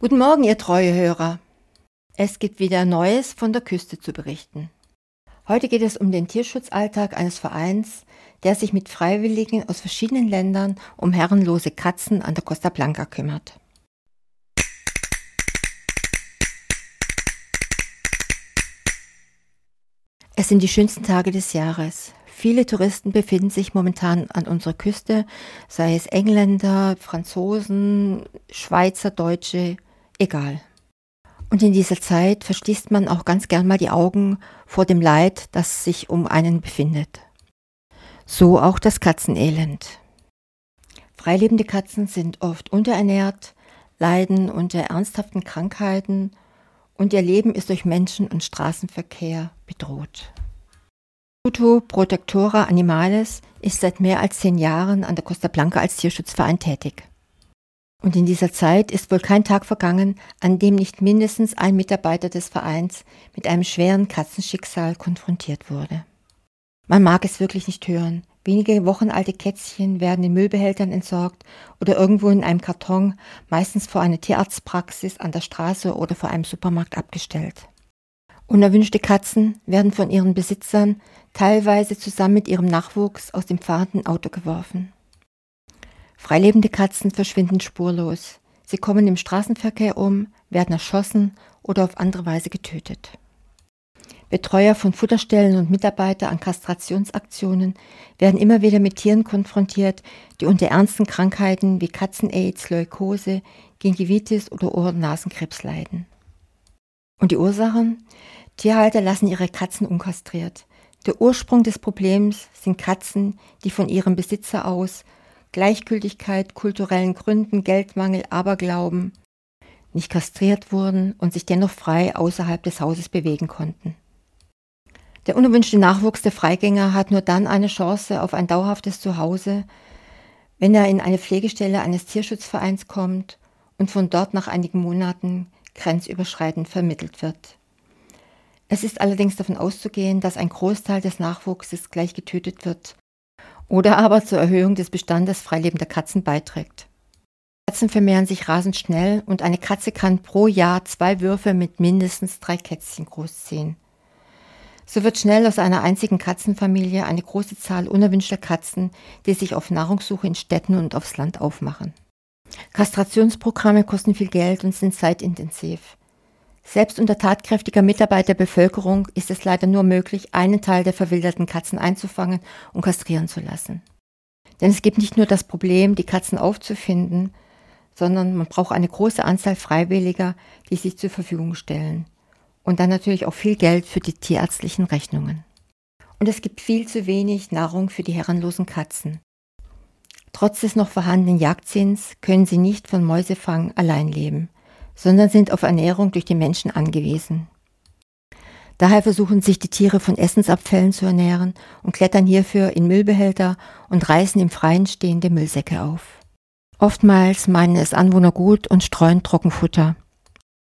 Guten Morgen, ihr treue Hörer. Es gibt wieder Neues von der Küste zu berichten. Heute geht es um den Tierschutzalltag eines Vereins, der sich mit Freiwilligen aus verschiedenen Ländern um herrenlose Katzen an der Costa Blanca kümmert. Es sind die schönsten Tage des Jahres. Viele Touristen befinden sich momentan an unserer Küste, sei es Engländer, Franzosen, Schweizer, Deutsche, egal. Und in dieser Zeit verschließt man auch ganz gern mal die Augen vor dem Leid, das sich um einen befindet. So auch das Katzenelend. Freilebende Katzen sind oft unterernährt, leiden unter ernsthaften Krankheiten und ihr Leben ist durch Menschen- und Straßenverkehr bedroht. Tuto Protectora Animales ist seit mehr als zehn Jahren an der Costa Blanca als Tierschutzverein tätig. Und in dieser Zeit ist wohl kein Tag vergangen, an dem nicht mindestens ein Mitarbeiter des Vereins mit einem schweren Katzenschicksal konfrontiert wurde. Man mag es wirklich nicht hören. Wenige wochenalte Kätzchen werden in Müllbehältern entsorgt oder irgendwo in einem Karton, meistens vor einer Tierarztpraxis an der Straße oder vor einem Supermarkt abgestellt. Unerwünschte Katzen werden von ihren Besitzern teilweise zusammen mit ihrem Nachwuchs aus dem fahrenden Auto geworfen. Freilebende Katzen verschwinden spurlos. Sie kommen im Straßenverkehr um, werden erschossen oder auf andere Weise getötet. Betreuer von Futterstellen und Mitarbeiter an Kastrationsaktionen werden immer wieder mit Tieren konfrontiert, die unter ernsten Krankheiten wie Katzen-Aids, Leukose, Gingivitis oder Ohren-Nasenkrebs leiden. Und die Ursachen? Tierhalter lassen ihre Katzen unkastriert. Der Ursprung des Problems sind Katzen, die von ihrem Besitzer aus Gleichgültigkeit, kulturellen Gründen, Geldmangel, Aberglauben nicht kastriert wurden und sich dennoch frei außerhalb des Hauses bewegen konnten. Der unerwünschte Nachwuchs der Freigänger hat nur dann eine Chance auf ein dauerhaftes Zuhause, wenn er in eine Pflegestelle eines Tierschutzvereins kommt und von dort nach einigen Monaten grenzüberschreitend vermittelt wird. Es ist allerdings davon auszugehen, dass ein Großteil des Nachwuchses gleich getötet wird oder aber zur Erhöhung des Bestandes freilebender Katzen beiträgt. Katzen vermehren sich rasend schnell und eine Katze kann pro Jahr zwei Würfe mit mindestens drei Kätzchen großziehen. So wird schnell aus einer einzigen Katzenfamilie eine große Zahl unerwünschter Katzen, die sich auf Nahrungssuche in Städten und aufs Land aufmachen. Kastrationsprogramme kosten viel Geld und sind zeitintensiv. Selbst unter tatkräftiger Mitarbeit der Bevölkerung ist es leider nur möglich, einen Teil der verwilderten Katzen einzufangen und kastrieren zu lassen. Denn es gibt nicht nur das Problem, die Katzen aufzufinden, sondern man braucht eine große Anzahl Freiwilliger, die sich zur Verfügung stellen. Und dann natürlich auch viel Geld für die tierärztlichen Rechnungen. Und es gibt viel zu wenig Nahrung für die herrenlosen Katzen. Trotz des noch vorhandenen Jagdzins können sie nicht von Mäusefang allein leben sondern sind auf Ernährung durch die Menschen angewiesen. Daher versuchen sich die Tiere von Essensabfällen zu ernähren und klettern hierfür in Müllbehälter und reißen im Freien stehende Müllsäcke auf. Oftmals meinen es Anwohner gut und streuen Trockenfutter.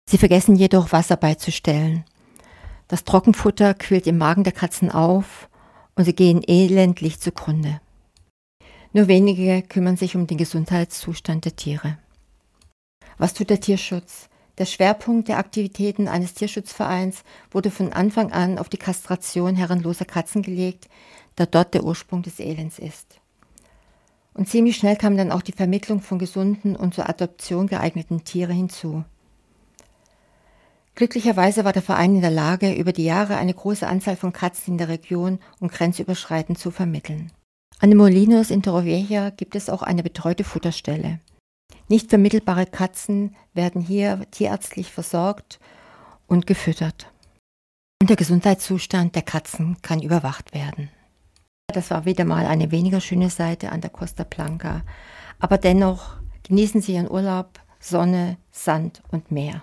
Sie vergessen jedoch Wasser beizustellen. Das Trockenfutter quillt im Magen der Katzen auf und sie gehen elendlich zugrunde. Nur wenige kümmern sich um den Gesundheitszustand der Tiere. Was tut der Tierschutz? Der Schwerpunkt der Aktivitäten eines Tierschutzvereins wurde von Anfang an auf die Kastration herrenloser Katzen gelegt, da dort der Ursprung des Elends ist. Und ziemlich schnell kam dann auch die Vermittlung von gesunden und zur Adoption geeigneten Tiere hinzu. Glücklicherweise war der Verein in der Lage, über die Jahre eine große Anzahl von Katzen in der Region und grenzüberschreitend zu vermitteln. An den Molinos in Torrevieja gibt es auch eine betreute Futterstelle. Nicht vermittelbare Katzen werden hier tierärztlich versorgt und gefüttert. Und der Gesundheitszustand der Katzen kann überwacht werden. Das war wieder mal eine weniger schöne Seite an der Costa Blanca. Aber dennoch genießen Sie Ihren Urlaub, Sonne, Sand und Meer.